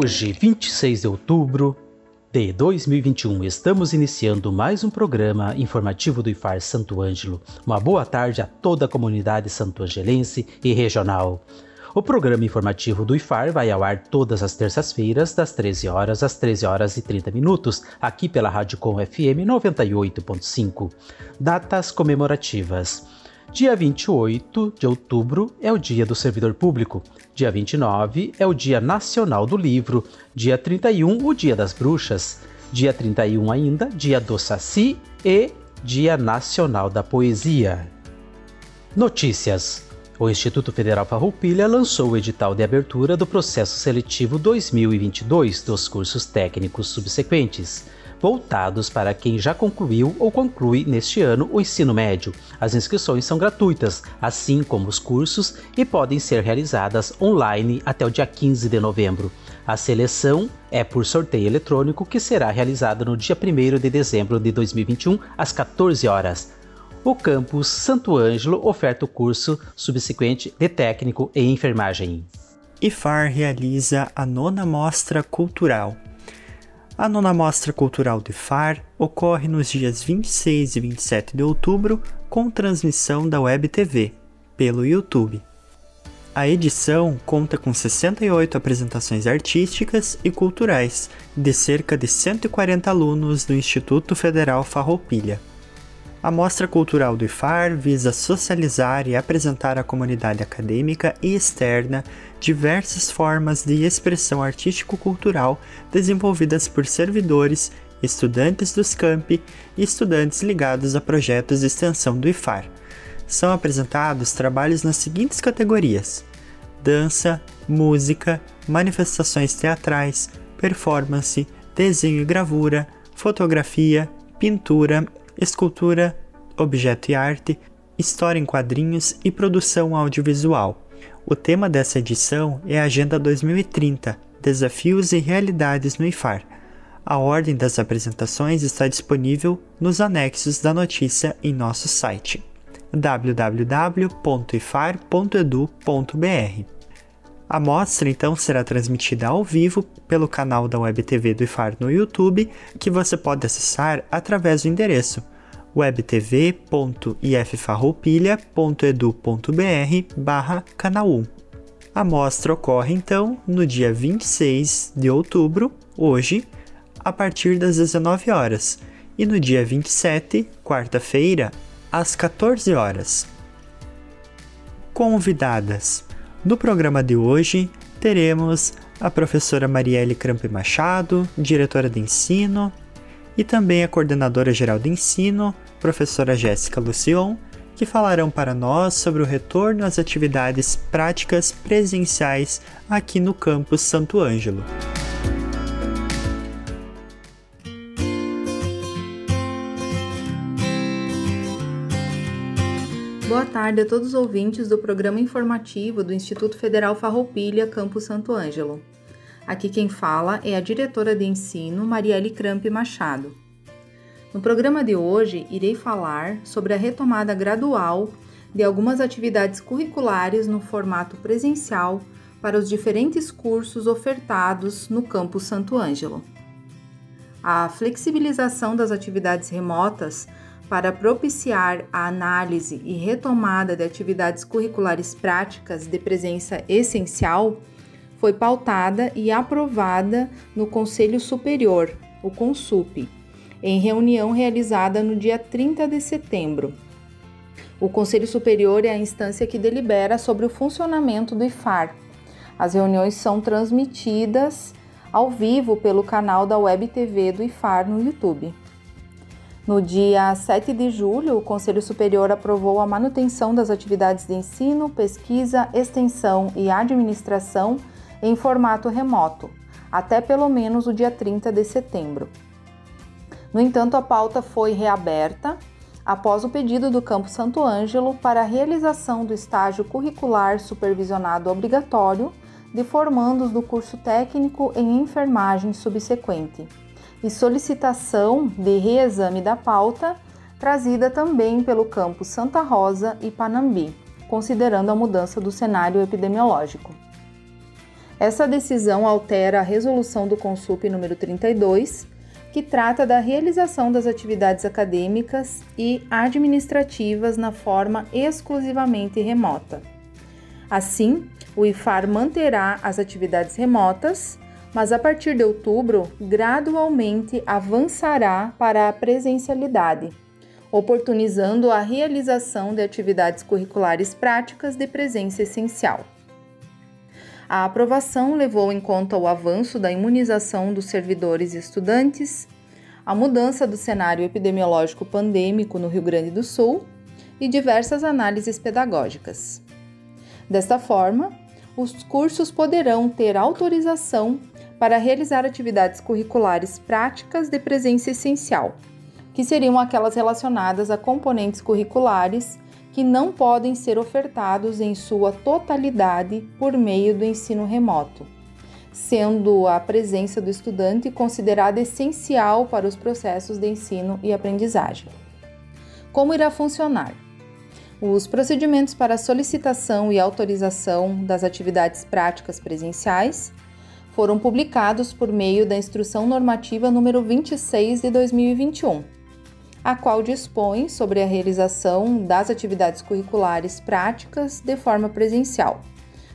Hoje, 26 de outubro de 2021, estamos iniciando mais um programa informativo do IFAR Santo Ângelo. Uma boa tarde a toda a comunidade santo-angelense e regional. O programa informativo do IFAR vai ao ar todas as terças-feiras, das 13 horas às 13 horas e 30 minutos, aqui pela Rádio Com FM 98.5. Datas comemorativas. Dia 28 de outubro é o Dia do Servidor Público. Dia 29 é o Dia Nacional do Livro. Dia 31, o Dia das Bruxas. Dia 31 ainda, Dia do Saci e Dia Nacional da Poesia. Notícias. O Instituto Federal Farroupilha lançou o edital de abertura do processo seletivo 2022 dos cursos técnicos subsequentes voltados para quem já concluiu ou conclui neste ano o ensino médio. As inscrições são gratuitas, assim como os cursos, e podem ser realizadas online até o dia 15 de novembro. A seleção é por sorteio eletrônico que será realizada no dia 1 de dezembro de 2021, às 14 horas. O campus Santo Ângelo oferta o curso subsequente de técnico em enfermagem. IFAR realiza a nona mostra cultural a nona Mostra Cultural de FAR ocorre nos dias 26 e 27 de outubro com transmissão da Web TV pelo YouTube. A edição conta com 68 apresentações artísticas e culturais de cerca de 140 alunos do Instituto Federal Farroupilha. A Mostra Cultural do IFAR visa socializar e apresentar à comunidade acadêmica e externa diversas formas de expressão artístico-cultural desenvolvidas por servidores, estudantes dos campi e estudantes ligados a projetos de extensão do IFAR. São apresentados trabalhos nas seguintes categorias: dança, música, manifestações teatrais, performance, desenho e gravura, fotografia, pintura escultura, objeto e arte, história em quadrinhos e produção audiovisual. O tema dessa edição é a Agenda 2030 Desafios e Realidades no IFAR. A ordem das apresentações está disponível nos anexos da notícia em nosso site www.ifar.edu.br. A mostra então será transmitida ao vivo pelo canal da Web TV do IFAR no YouTube, que você pode acessar através do endereço webtv.iffarroupilha.edu.br canal 1. A mostra ocorre então no dia 26 de outubro, hoje, a partir das 19 horas, e no dia 27, quarta-feira, às 14 horas. Convidadas no programa de hoje, teremos a professora Marielle Crampe Machado, diretora de ensino, e também a coordenadora geral de ensino, professora Jéssica Lucion, que falarão para nós sobre o retorno às atividades práticas presenciais aqui no campus Santo Ângelo. Boa tarde a todos os ouvintes do programa informativo do Instituto Federal Farroupilha, Campo Santo Ângelo. Aqui quem fala é a diretora de ensino, Marielle Cramp Machado. No programa de hoje, irei falar sobre a retomada gradual de algumas atividades curriculares no formato presencial para os diferentes cursos ofertados no Campo Santo Ângelo. A flexibilização das atividades remotas para propiciar a análise e retomada de atividades curriculares práticas de presença essencial, foi pautada e aprovada no Conselho Superior, o CONSUP, em reunião realizada no dia 30 de setembro. O Conselho Superior é a instância que delibera sobre o funcionamento do IFAR. As reuniões são transmitidas ao vivo pelo canal da Web TV do IFAR no YouTube. No dia 7 de julho, o Conselho Superior aprovou a manutenção das atividades de ensino, pesquisa, extensão e administração em formato remoto, até pelo menos o dia 30 de setembro. No entanto, a pauta foi reaberta após o pedido do Campo Santo Ângelo para a realização do estágio curricular supervisionado obrigatório de formandos do curso técnico em enfermagem subsequente e solicitação de reexame da pauta, trazida também pelo campus Santa Rosa e Panambi, considerando a mudança do cenário epidemiológico. Essa decisão altera a resolução do Consup número 32, que trata da realização das atividades acadêmicas e administrativas na forma exclusivamente remota. Assim, o IFAR manterá as atividades remotas, mas a partir de outubro, gradualmente avançará para a presencialidade, oportunizando a realização de atividades curriculares práticas de presença essencial. A aprovação levou em conta o avanço da imunização dos servidores e estudantes, a mudança do cenário epidemiológico pandêmico no Rio Grande do Sul e diversas análises pedagógicas. Desta forma, os cursos poderão ter autorização para realizar atividades curriculares práticas de presença essencial, que seriam aquelas relacionadas a componentes curriculares que não podem ser ofertados em sua totalidade por meio do ensino remoto, sendo a presença do estudante considerada essencial para os processos de ensino e aprendizagem. Como irá funcionar? Os procedimentos para solicitação e autorização das atividades práticas presenciais foram publicados por meio da Instrução Normativa número 26 de 2021, a qual dispõe sobre a realização das atividades curriculares práticas de forma presencial,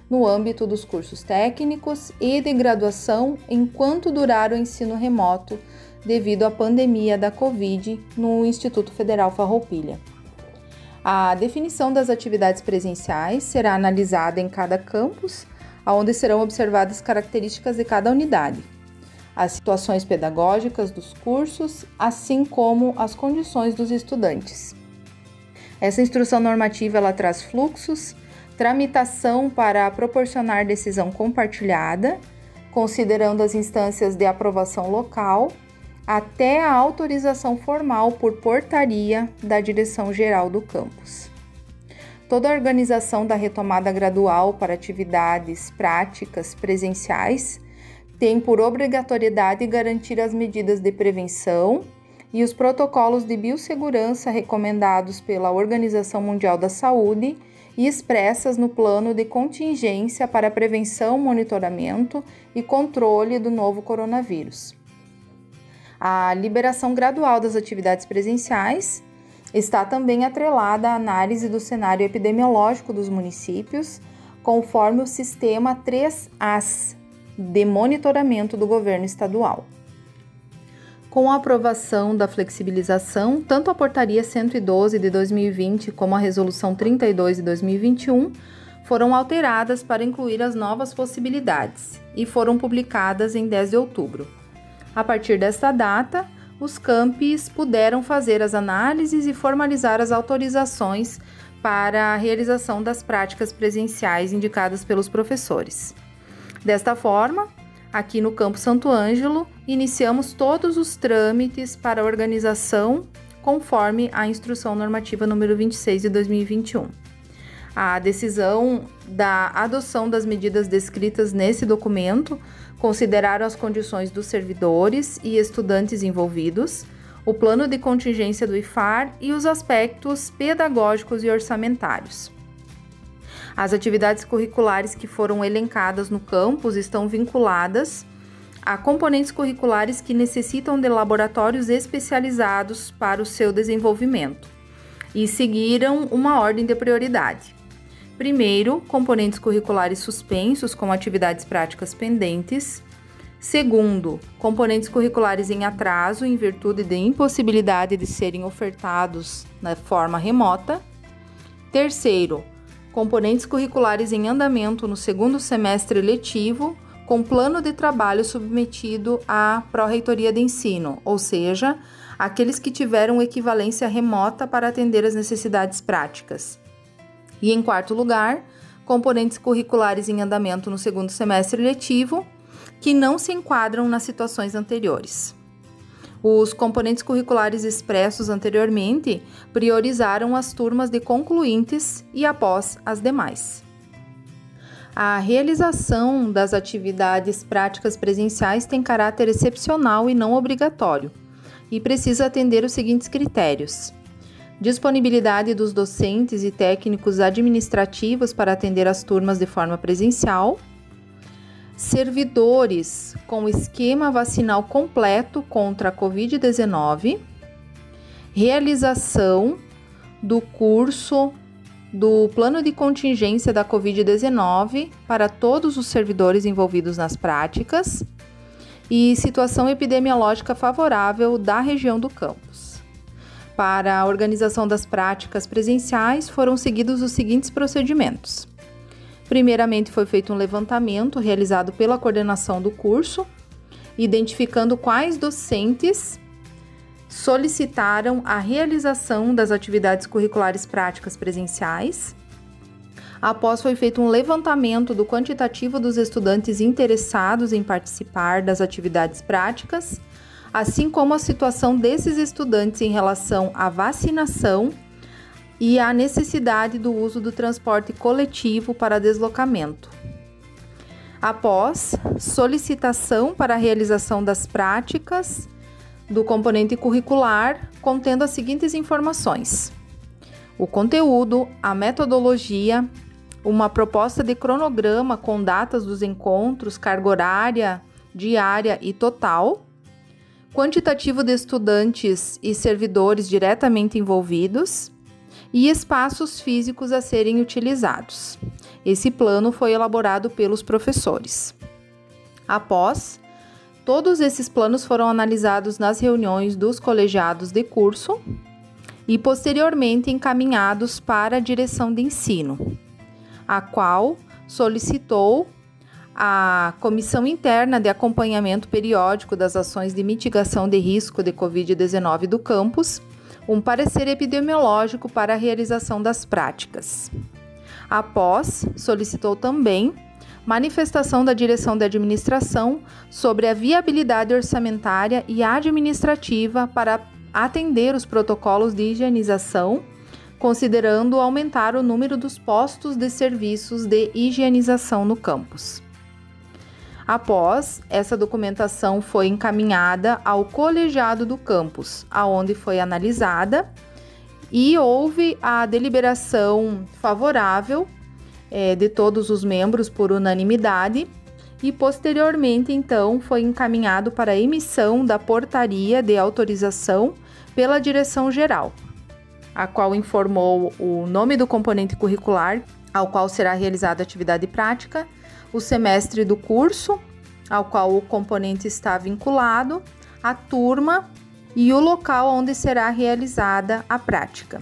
no âmbito dos cursos técnicos e de graduação enquanto durar o ensino remoto devido à pandemia da Covid no Instituto Federal Farroupilha. A definição das atividades presenciais será analisada em cada campus onde serão observadas características de cada unidade, as situações pedagógicas dos cursos, assim como as condições dos estudantes. Essa instrução normativa ela traz fluxos, tramitação para proporcionar decisão compartilhada, considerando as instâncias de aprovação local, até a autorização formal por portaria da direção geral do campus. Toda a organização da retomada gradual para atividades práticas presenciais tem por obrigatoriedade garantir as medidas de prevenção e os protocolos de biossegurança recomendados pela Organização Mundial da Saúde e expressas no plano de contingência para prevenção, monitoramento e controle do novo coronavírus. A liberação gradual das atividades presenciais está também atrelada à análise do cenário epidemiológico dos municípios, conforme o sistema 3As de monitoramento do governo estadual. Com a aprovação da flexibilização, tanto a Portaria 112 de 2020 como a Resolução 32 de 2021 foram alteradas para incluir as novas possibilidades e foram publicadas em 10 de outubro. A partir desta data, os campis puderam fazer as análises e formalizar as autorizações para a realização das práticas presenciais indicadas pelos professores. Desta forma, aqui no Campo Santo Ângelo, iniciamos todos os trâmites para a organização conforme a Instrução Normativa número 26 de 2021. A decisão da adoção das medidas descritas nesse documento consideraram as condições dos servidores e estudantes envolvidos, o plano de contingência do IFAR e os aspectos pedagógicos e orçamentários. As atividades curriculares que foram elencadas no campus estão vinculadas a componentes curriculares que necessitam de laboratórios especializados para o seu desenvolvimento e seguiram uma ordem de prioridade. Primeiro, componentes curriculares suspensos com atividades práticas pendentes. Segundo, componentes curriculares em atraso em virtude de impossibilidade de serem ofertados na forma remota. Terceiro, componentes curriculares em andamento no segundo semestre letivo, com plano de trabalho submetido à Pró-Reitoria de Ensino, ou seja, aqueles que tiveram equivalência remota para atender as necessidades práticas. E em quarto lugar, componentes curriculares em andamento no segundo semestre letivo, que não se enquadram nas situações anteriores. Os componentes curriculares expressos anteriormente priorizaram as turmas de concluintes e após as demais. A realização das atividades práticas presenciais tem caráter excepcional e não obrigatório e precisa atender os seguintes critérios: disponibilidade dos docentes e técnicos administrativos para atender as turmas de forma presencial, servidores com esquema vacinal completo contra a Covid-19, realização do curso do plano de contingência da Covid-19 para todos os servidores envolvidos nas práticas e situação epidemiológica favorável da região do campus. Para a organização das práticas presenciais, foram seguidos os seguintes procedimentos. Primeiramente, foi feito um levantamento realizado pela coordenação do curso, identificando quais docentes solicitaram a realização das atividades curriculares práticas presenciais. Após foi feito um levantamento do quantitativo dos estudantes interessados em participar das atividades práticas, assim como a situação desses estudantes em relação à vacinação e à necessidade do uso do transporte coletivo para deslocamento. Após solicitação para a realização das práticas, do componente curricular contendo as seguintes informações: o conteúdo, a metodologia, uma proposta de cronograma com datas dos encontros, carga horária, diária e total, quantitativo de estudantes e servidores diretamente envolvidos e espaços físicos a serem utilizados. Esse plano foi elaborado pelos professores. Após Todos esses planos foram analisados nas reuniões dos colegiados de curso e posteriormente encaminhados para a direção de ensino, a qual solicitou a Comissão Interna de Acompanhamento Periódico das Ações de Mitigação de Risco de Covid-19 do campus um parecer epidemiológico para a realização das práticas. Após, solicitou também manifestação da direção de administração sobre a viabilidade orçamentária e administrativa para atender os protocolos de higienização, considerando aumentar o número dos postos de serviços de higienização no campus. Após, essa documentação foi encaminhada ao colegiado do campus, aonde foi analisada e houve a deliberação favorável é, de todos os membros por unanimidade e posteriormente então foi encaminhado para a emissão da portaria de autorização pela direção geral, a qual informou o nome do componente curricular ao qual será realizada a atividade prática, o semestre do curso ao qual o componente está vinculado, a turma e o local onde será realizada a prática.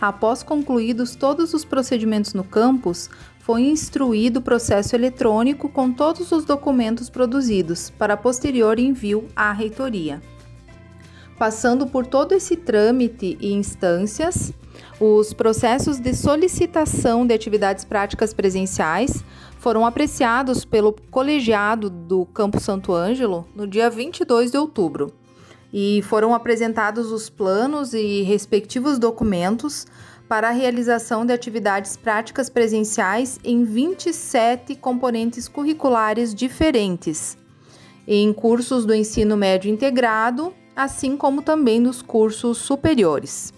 Após concluídos todos os procedimentos no campus, foi instruído o processo eletrônico com todos os documentos produzidos para posterior envio à reitoria. Passando por todo esse trâmite e instâncias, os processos de solicitação de atividades práticas presenciais foram apreciados pelo colegiado do Campo Santo Ângelo no dia 22 de outubro e foram apresentados os planos e respectivos documentos para a realização de atividades práticas presenciais em 27 componentes curriculares diferentes, em cursos do ensino médio integrado, assim como também nos cursos superiores.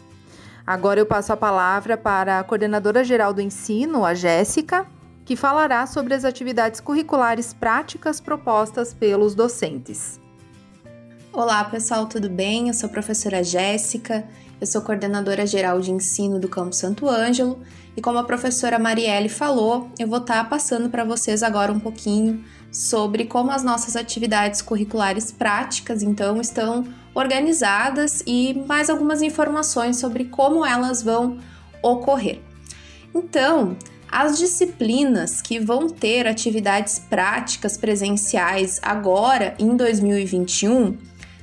Agora eu passo a palavra para a coordenadora geral do ensino, a Jéssica, que falará sobre as atividades curriculares práticas propostas pelos docentes. Olá, pessoal, tudo bem? Eu sou a professora Jéssica, eu sou coordenadora geral de ensino do Campo Santo Ângelo e como a professora Marielle falou, eu vou estar passando para vocês agora um pouquinho sobre como as nossas atividades curriculares práticas então estão organizadas e mais algumas informações sobre como elas vão ocorrer. Então, as disciplinas que vão ter atividades práticas presenciais agora em 2021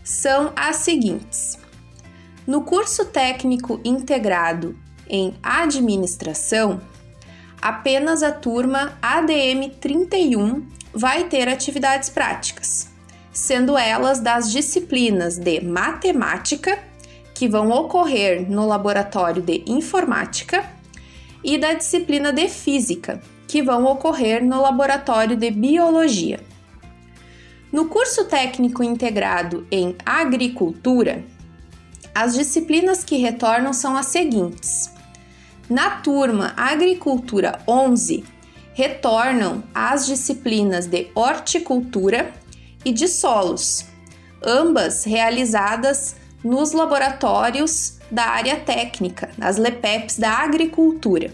são as seguintes. No curso técnico integrado em administração, apenas a turma ADM 31 vai ter atividades práticas, sendo elas das disciplinas de matemática, que vão ocorrer no laboratório de informática, e da disciplina de física, que vão ocorrer no laboratório de biologia. No curso técnico integrado em agricultura, as disciplinas que retornam são as seguintes: na turma Agricultura 11, retornam as disciplinas de horticultura e de solos, ambas realizadas nos laboratórios da área técnica, nas LEPEPs da agricultura.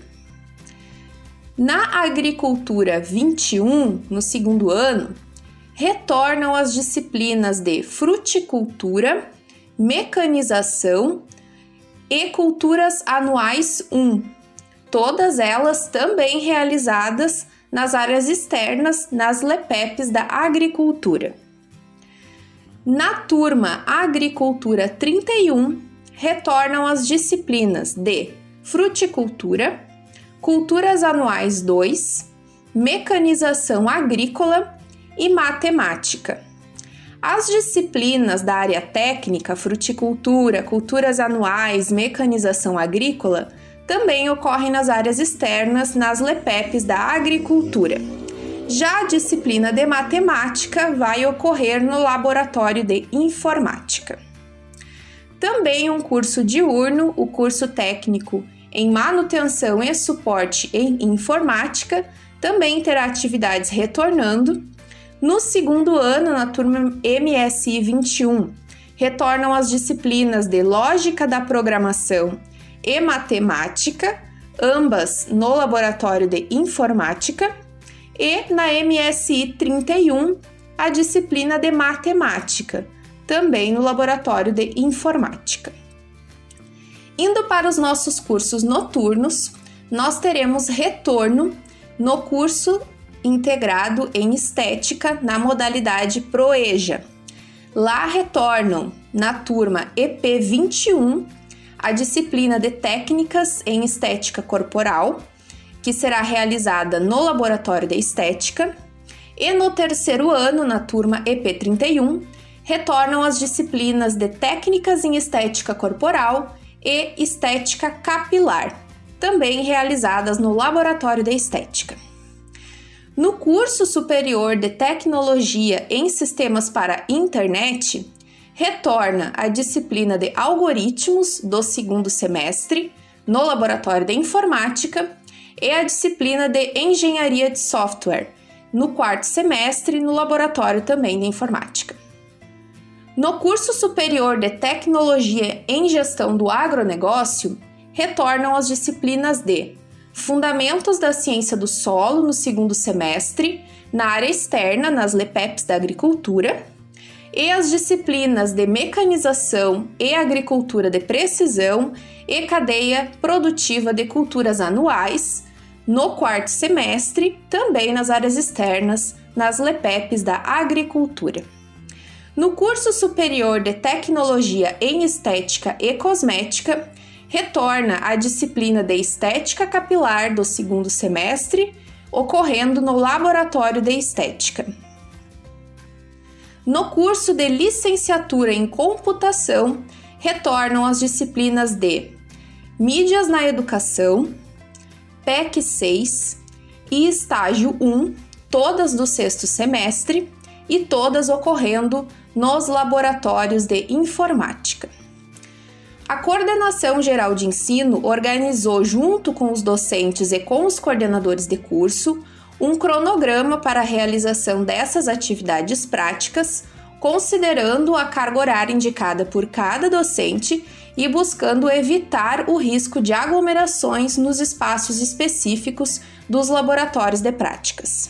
Na agricultura 21, no segundo ano, retornam as disciplinas de fruticultura, mecanização e Culturas Anuais 1, todas elas também realizadas nas áreas externas, nas LEPEPs da agricultura. Na turma Agricultura 31, retornam as disciplinas de Fruticultura, Culturas Anuais 2, Mecanização Agrícola e Matemática. As disciplinas da área técnica, fruticultura, culturas anuais, mecanização agrícola, também ocorrem nas áreas externas, nas LEPEPs da agricultura. Já a disciplina de matemática vai ocorrer no laboratório de informática. Também um curso diurno, o curso técnico em manutenção e suporte em informática, também terá atividades retornando no segundo ano, na turma MSI 21, retornam as disciplinas de Lógica da Programação e Matemática, ambas no Laboratório de Informática, e na MSI 31, a disciplina de Matemática, também no Laboratório de Informática. Indo para os nossos cursos noturnos, nós teremos retorno no curso integrado em estética na modalidade Proeja. Lá retornam, na turma EP21, a disciplina de técnicas em estética corporal, que será realizada no Laboratório de Estética, e no terceiro ano, na turma EP31, retornam as disciplinas de técnicas em estética corporal e estética capilar, também realizadas no Laboratório de Estética. No curso superior de Tecnologia em Sistemas para Internet, retorna a disciplina de Algoritmos do segundo semestre no Laboratório de Informática e a disciplina de Engenharia de Software no quarto semestre no Laboratório também de Informática. No curso superior de Tecnologia em Gestão do Agronegócio, retornam as disciplinas de Fundamentos da Ciência do Solo no segundo semestre, na área externa, nas LEPEPs da Agricultura, e as disciplinas de Mecanização e Agricultura de Precisão e Cadeia Produtiva de Culturas Anuais, no quarto semestre, também nas áreas externas, nas LEPEPs da Agricultura. No curso superior de Tecnologia em Estética e Cosmética, retorna à disciplina de Estética Capilar do segundo semestre, ocorrendo no Laboratório de Estética. No curso de Licenciatura em Computação, retornam as disciplinas de Mídias na Educação, PEC 6 e Estágio 1, todas do sexto semestre e todas ocorrendo nos laboratórios de informática. A Coordenação Geral de Ensino organizou, junto com os docentes e com os coordenadores de curso, um cronograma para a realização dessas atividades práticas, considerando a carga horária indicada por cada docente e buscando evitar o risco de aglomerações nos espaços específicos dos laboratórios de práticas.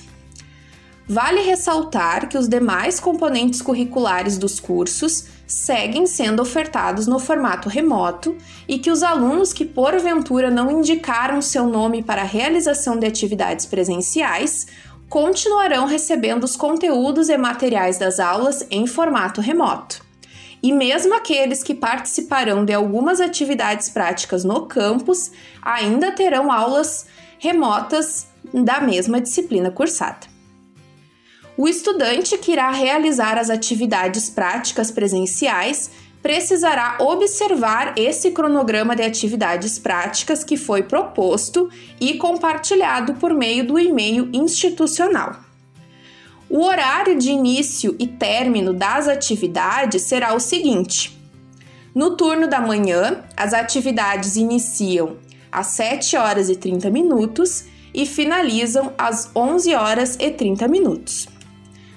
Vale ressaltar que os demais componentes curriculares dos cursos seguem sendo ofertados no formato remoto e que os alunos que porventura não indicaram seu nome para a realização de atividades presenciais continuarão recebendo os conteúdos e materiais das aulas em formato remoto. E mesmo aqueles que participarão de algumas atividades práticas no campus ainda terão aulas remotas da mesma disciplina cursada. O estudante que irá realizar as atividades práticas presenciais precisará observar esse cronograma de atividades práticas que foi proposto e compartilhado por meio do e-mail institucional. O horário de início e término das atividades será o seguinte: no turno da manhã, as atividades iniciam às 7 horas e 30 minutos e finalizam às 11 horas e 30 minutos.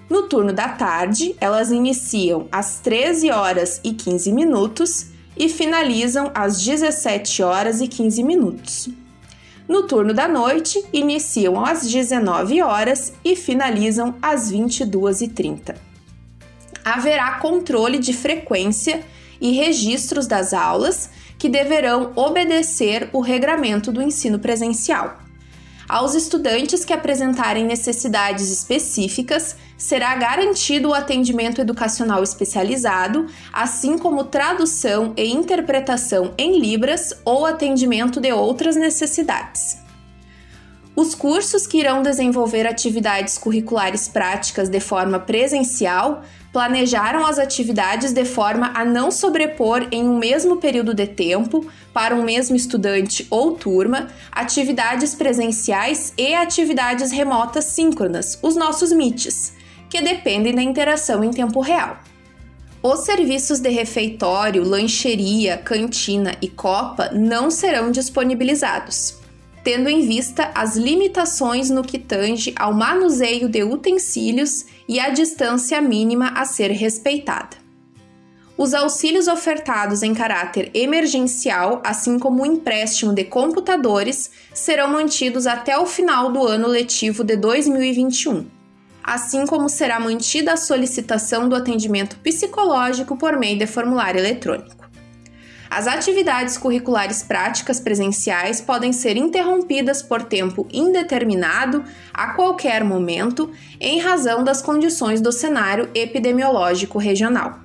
No turno da tarde, elas iniciam às 13 horas e 15 minutos e finalizam às 17 horas e 15 minutos. No turno da noite, iniciam às 19 horas e finalizam às 22h30. Haverá controle de frequência e registros das aulas que deverão obedecer o regramento do ensino presencial. Aos estudantes que apresentarem necessidades específicas, será garantido o atendimento educacional especializado, assim como tradução e interpretação em Libras ou atendimento de outras necessidades. Os cursos que irão desenvolver atividades curriculares práticas de forma presencial planejaram as atividades de forma a não sobrepor em um mesmo período de tempo, para um mesmo estudante ou turma, atividades presenciais e atividades remotas síncronas, os nossos MITs, que dependem da interação em tempo real. Os serviços de refeitório, lancheria, cantina e copa não serão disponibilizados tendo em vista as limitações no que tange ao manuseio de utensílios e a distância mínima a ser respeitada. Os auxílios ofertados em caráter emergencial, assim como o empréstimo de computadores, serão mantidos até o final do ano letivo de 2021, assim como será mantida a solicitação do atendimento psicológico por meio de formulário eletrônico. As atividades curriculares práticas presenciais podem ser interrompidas por tempo indeterminado a qualquer momento em razão das condições do cenário epidemiológico regional.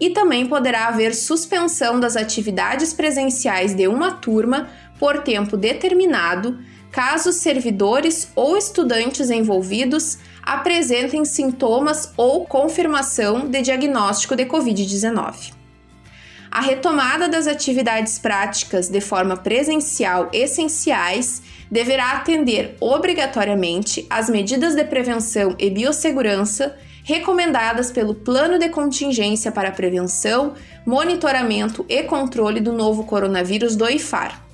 E também poderá haver suspensão das atividades presenciais de uma turma por tempo determinado, caso servidores ou estudantes envolvidos apresentem sintomas ou confirmação de diagnóstico de Covid-19. A retomada das atividades práticas de forma presencial essenciais deverá atender obrigatoriamente às medidas de prevenção e biossegurança recomendadas pelo Plano de Contingência para a Prevenção, Monitoramento e Controle do Novo Coronavírus do IFAR.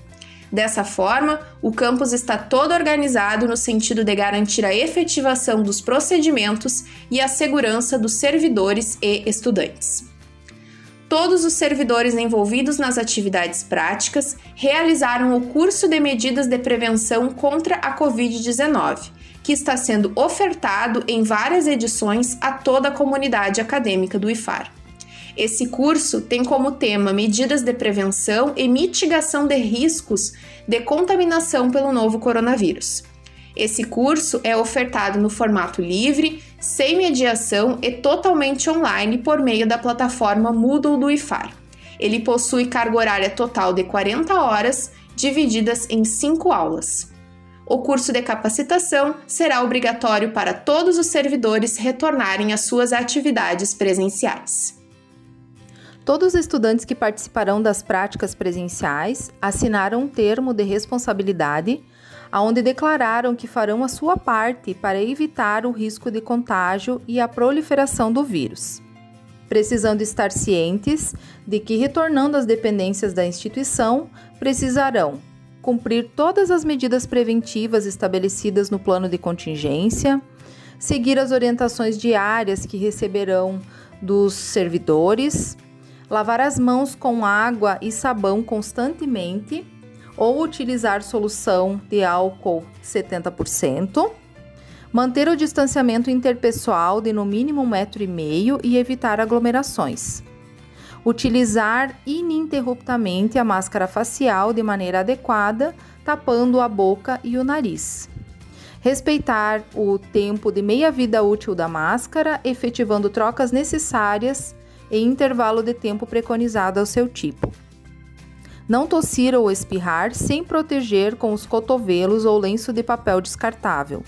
Dessa forma, o campus está todo organizado no sentido de garantir a efetivação dos procedimentos e a segurança dos servidores e estudantes todos os servidores envolvidos nas atividades práticas realizaram o curso de medidas de prevenção contra a Covid-19, que está sendo ofertado em várias edições a toda a comunidade acadêmica do IFAR. Esse curso tem como tema medidas de prevenção e mitigação de riscos de contaminação pelo novo coronavírus. Esse curso é ofertado no formato livre, sem mediação e totalmente online por meio da plataforma Moodle do IFAR. Ele possui carga horária total de 40 horas, divididas em 5 aulas. O curso de capacitação será obrigatório para todos os servidores retornarem às suas atividades presenciais. Todos os estudantes que participarão das práticas presenciais assinaram um termo de responsabilidade aonde declararam que farão a sua parte para evitar o risco de contágio e a proliferação do vírus. Precisando estar cientes de que, retornando às dependências da instituição, precisarão cumprir todas as medidas preventivas estabelecidas no plano de contingência, seguir as orientações diárias que receberão dos servidores, lavar as mãos com água e sabão constantemente ou utilizar solução de álcool 70%, manter o distanciamento interpessoal de no mínimo um metro e meio e evitar aglomerações. Utilizar ininterruptamente a máscara facial de maneira adequada, tapando a boca e o nariz. Respeitar o tempo de meia-vida útil da máscara, efetivando trocas necessárias e intervalo de tempo preconizado ao seu tipo. Não tossir ou espirrar sem proteger com os cotovelos ou lenço de papel descartável.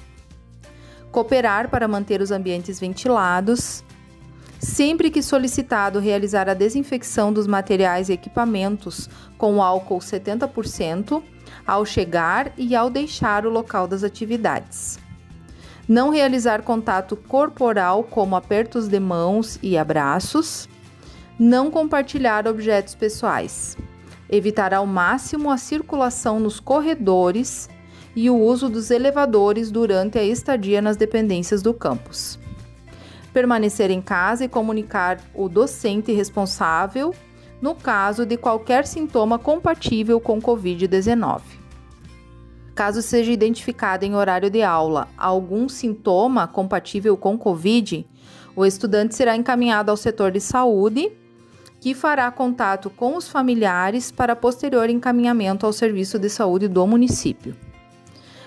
Cooperar para manter os ambientes ventilados. Sempre que solicitado, realizar a desinfecção dos materiais e equipamentos com álcool 70% ao chegar e ao deixar o local das atividades. Não realizar contato corporal, como apertos de mãos e abraços. Não compartilhar objetos pessoais. Evitar ao máximo a circulação nos corredores e o uso dos elevadores durante a estadia nas dependências do campus. Permanecer em casa e comunicar o docente responsável no caso de qualquer sintoma compatível com Covid-19. Caso seja identificado em horário de aula algum sintoma compatível com Covid, o estudante será encaminhado ao setor de saúde, que fará contato com os familiares para posterior encaminhamento ao serviço de saúde do município.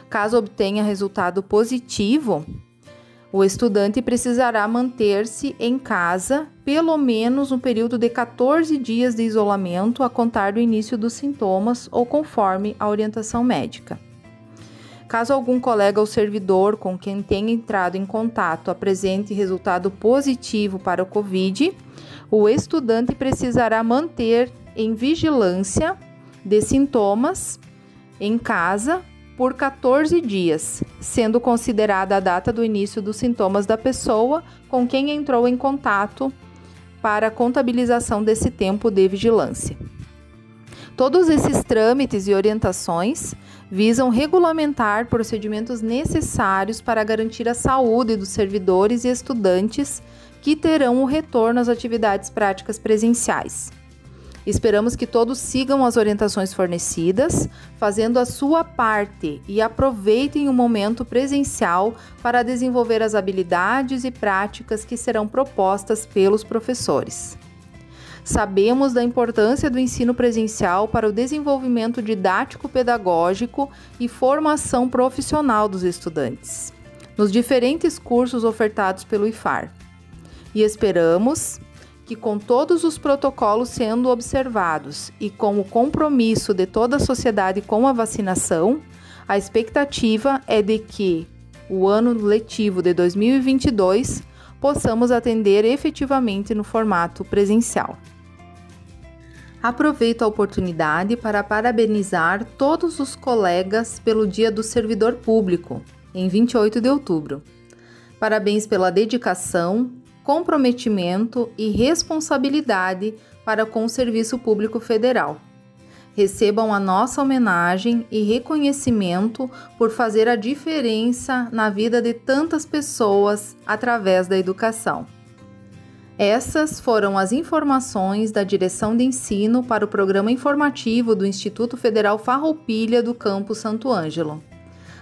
Caso obtenha resultado positivo, o estudante precisará manter-se em casa pelo menos um período de 14 dias de isolamento a contar do início dos sintomas ou conforme a orientação médica. Caso algum colega ou servidor com quem tenha entrado em contato apresente resultado positivo para o Covid, o estudante precisará manter em vigilância de sintomas em casa por 14 dias, sendo considerada a data do início dos sintomas da pessoa com quem entrou em contato para contabilização desse tempo de vigilância. Todos esses trâmites e orientações visam regulamentar procedimentos necessários para garantir a saúde dos servidores e estudantes que terão o retorno às atividades práticas presenciais. Esperamos que todos sigam as orientações fornecidas, fazendo a sua parte e aproveitem o momento presencial para desenvolver as habilidades e práticas que serão propostas pelos professores. Sabemos da importância do ensino presencial para o desenvolvimento didático-pedagógico e formação profissional dos estudantes, nos diferentes cursos ofertados pelo IFAR. E esperamos que, com todos os protocolos sendo observados e com o compromisso de toda a sociedade com a vacinação, a expectativa é de que o ano letivo de 2022 possamos atender efetivamente no formato presencial. Aproveito a oportunidade para parabenizar todos os colegas pelo Dia do Servidor Público, em 28 de outubro. Parabéns pela dedicação, comprometimento e responsabilidade para com o Serviço Público Federal. Recebam a nossa homenagem e reconhecimento por fazer a diferença na vida de tantas pessoas através da educação. Essas foram as informações da Direção de Ensino para o programa informativo do Instituto Federal Farroupilha do Campo Santo Ângelo.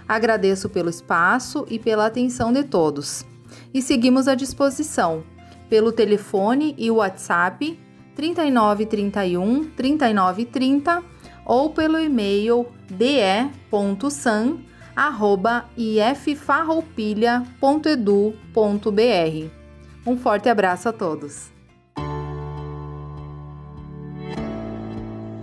Agradeço pelo espaço e pela atenção de todos e seguimos à disposição pelo telefone e WhatsApp 3931 3930 ou pelo e-mail de.san@iffarroupilha.edu.br. Um forte abraço a todos.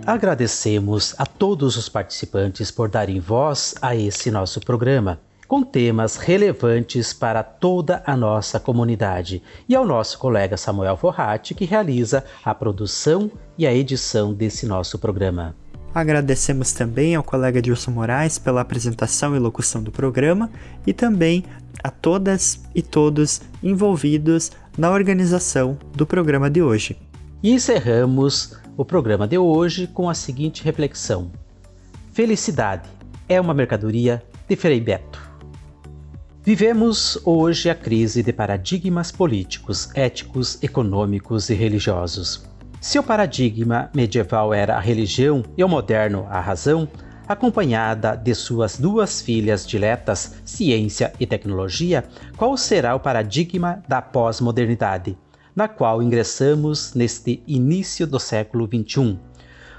Agradecemos a todos os participantes por darem voz a esse nosso programa com temas relevantes para toda a nossa comunidade, e ao nosso colega Samuel Forratti, que realiza a produção e a edição desse nosso programa. Agradecemos também ao colega Dilson Moraes pela apresentação e locução do programa e também a todas e todos envolvidos na organização do programa de hoje. E encerramos o programa de hoje com a seguinte reflexão: Felicidade é uma mercadoria de Frei Beto. Vivemos hoje a crise de paradigmas políticos, éticos, econômicos e religiosos. Se o paradigma medieval era a religião e o moderno a razão, acompanhada de suas duas filhas diletas, ciência e tecnologia, qual será o paradigma da pós-modernidade, na qual ingressamos neste início do século XXI?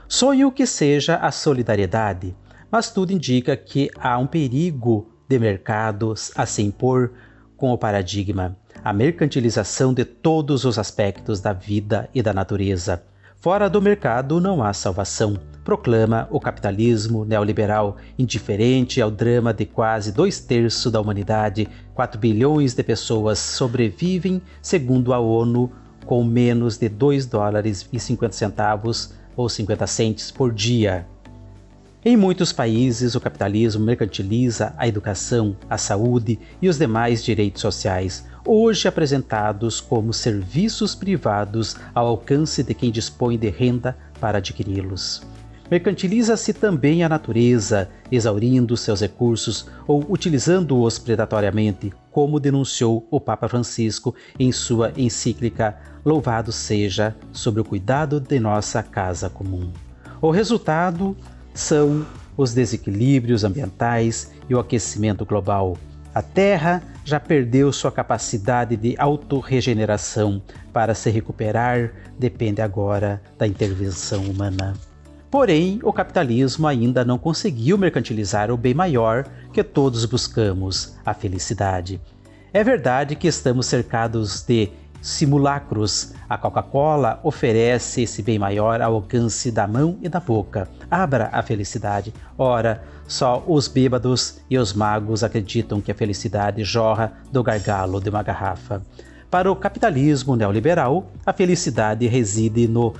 Sonho que seja a solidariedade, mas tudo indica que há um perigo de mercados a se impor com o paradigma. A mercantilização de todos os aspectos da vida e da natureza. Fora do mercado não há salvação, proclama o capitalismo neoliberal, indiferente ao drama de quase dois terços da humanidade. 4 bilhões de pessoas sobrevivem, segundo a ONU, com menos de 2 dólares e 50 centavos ou 50 centes por dia. Em muitos países, o capitalismo mercantiliza a educação, a saúde e os demais direitos sociais, hoje apresentados como serviços privados ao alcance de quem dispõe de renda para adquiri-los. Mercantiliza-se também a natureza, exaurindo seus recursos ou utilizando-os predatoriamente, como denunciou o Papa Francisco em sua encíclica Louvado seja sobre o cuidado de nossa casa comum. O resultado são os desequilíbrios ambientais e o aquecimento global. A Terra já perdeu sua capacidade de autorregeneração. Para se recuperar, depende agora da intervenção humana. Porém, o capitalismo ainda não conseguiu mercantilizar o bem maior que todos buscamos, a felicidade. É verdade que estamos cercados de simulacros. A Coca-Cola oferece esse bem maior ao alcance da mão e da boca. Abra a felicidade. Ora, só os bêbados e os magos acreditam que a felicidade jorra do gargalo de uma garrafa. Para o capitalismo neoliberal, a felicidade reside no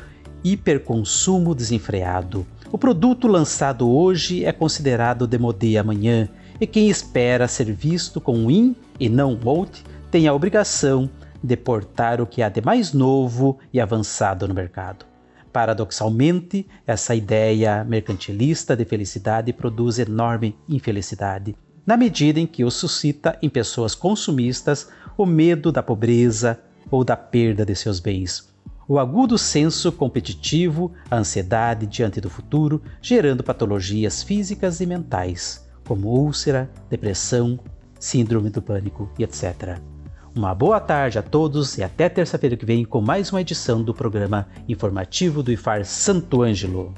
hiperconsumo desenfreado. O produto lançado hoje é considerado demodé amanhã, e quem espera ser visto com in e não out tem a obrigação deportar o que há de mais novo e avançado no mercado. Paradoxalmente, essa ideia mercantilista de felicidade produz enorme infelicidade, na medida em que o suscita em pessoas consumistas o medo da pobreza ou da perda de seus bens. O agudo senso competitivo, a ansiedade diante do futuro, gerando patologias físicas e mentais, como úlcera, depressão, síndrome do pânico e etc. Uma boa tarde a todos e até terça-feira que vem com mais uma edição do programa informativo do IFAR Santo Ângelo.